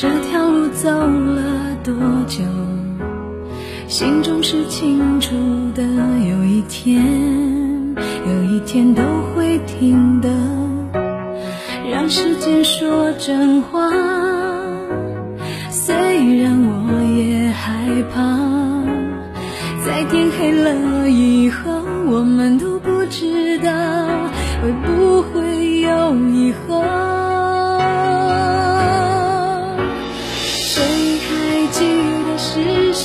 这条路走了多久。心中是清楚的，有一天，有一天都会停的。让时间说真话，虽然我也害怕，在天黑了以后，我们都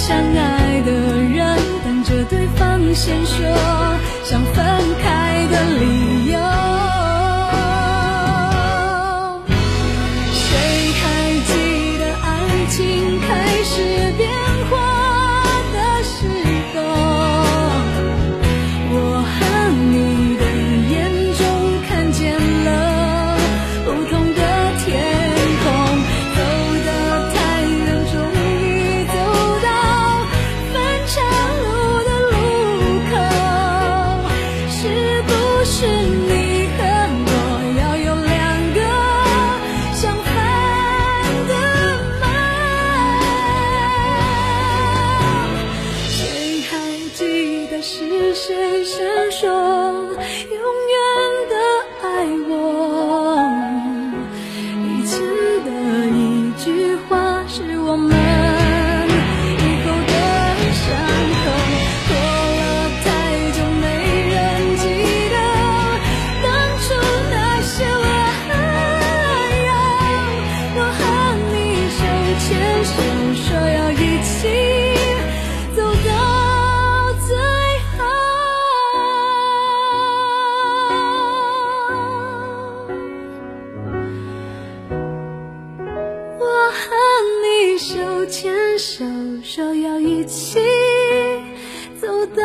相爱的人等着对方先说想分开手牵手，说要一起走到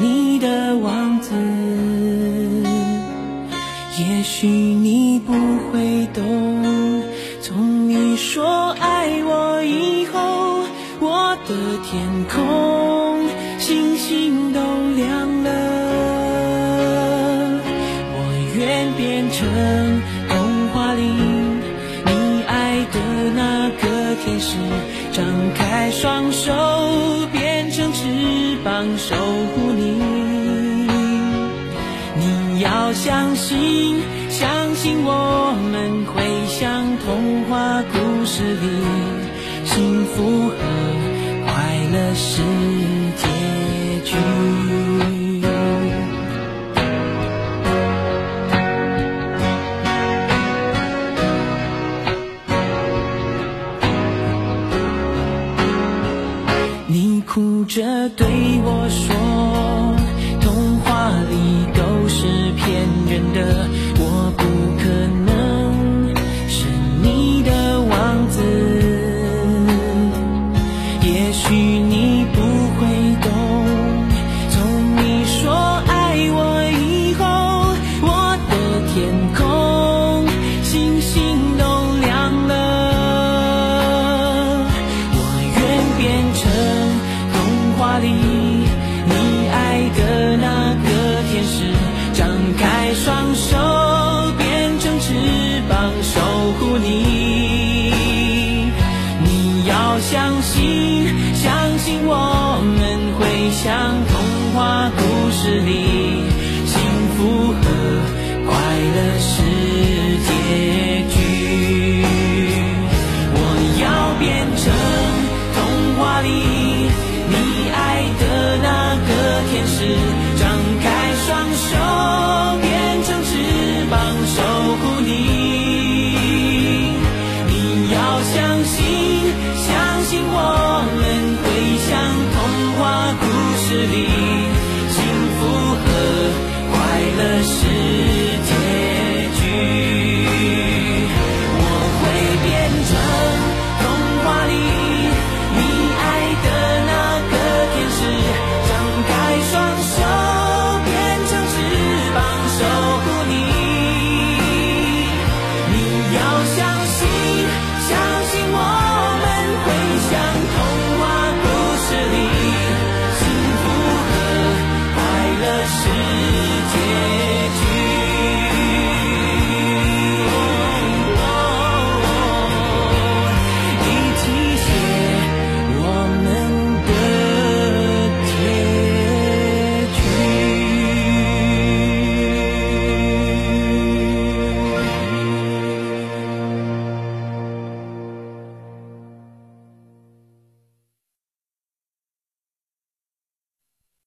你的王子。也许你不会懂，从你说爱我以后，我的天空星星都亮了。我愿变成童话里你爱的那个天使，张开双手变翅膀守护你。你要相信，相信我们会像童话故事里，幸福和快乐是你哭着对我说，童话里都是骗人的，我不可能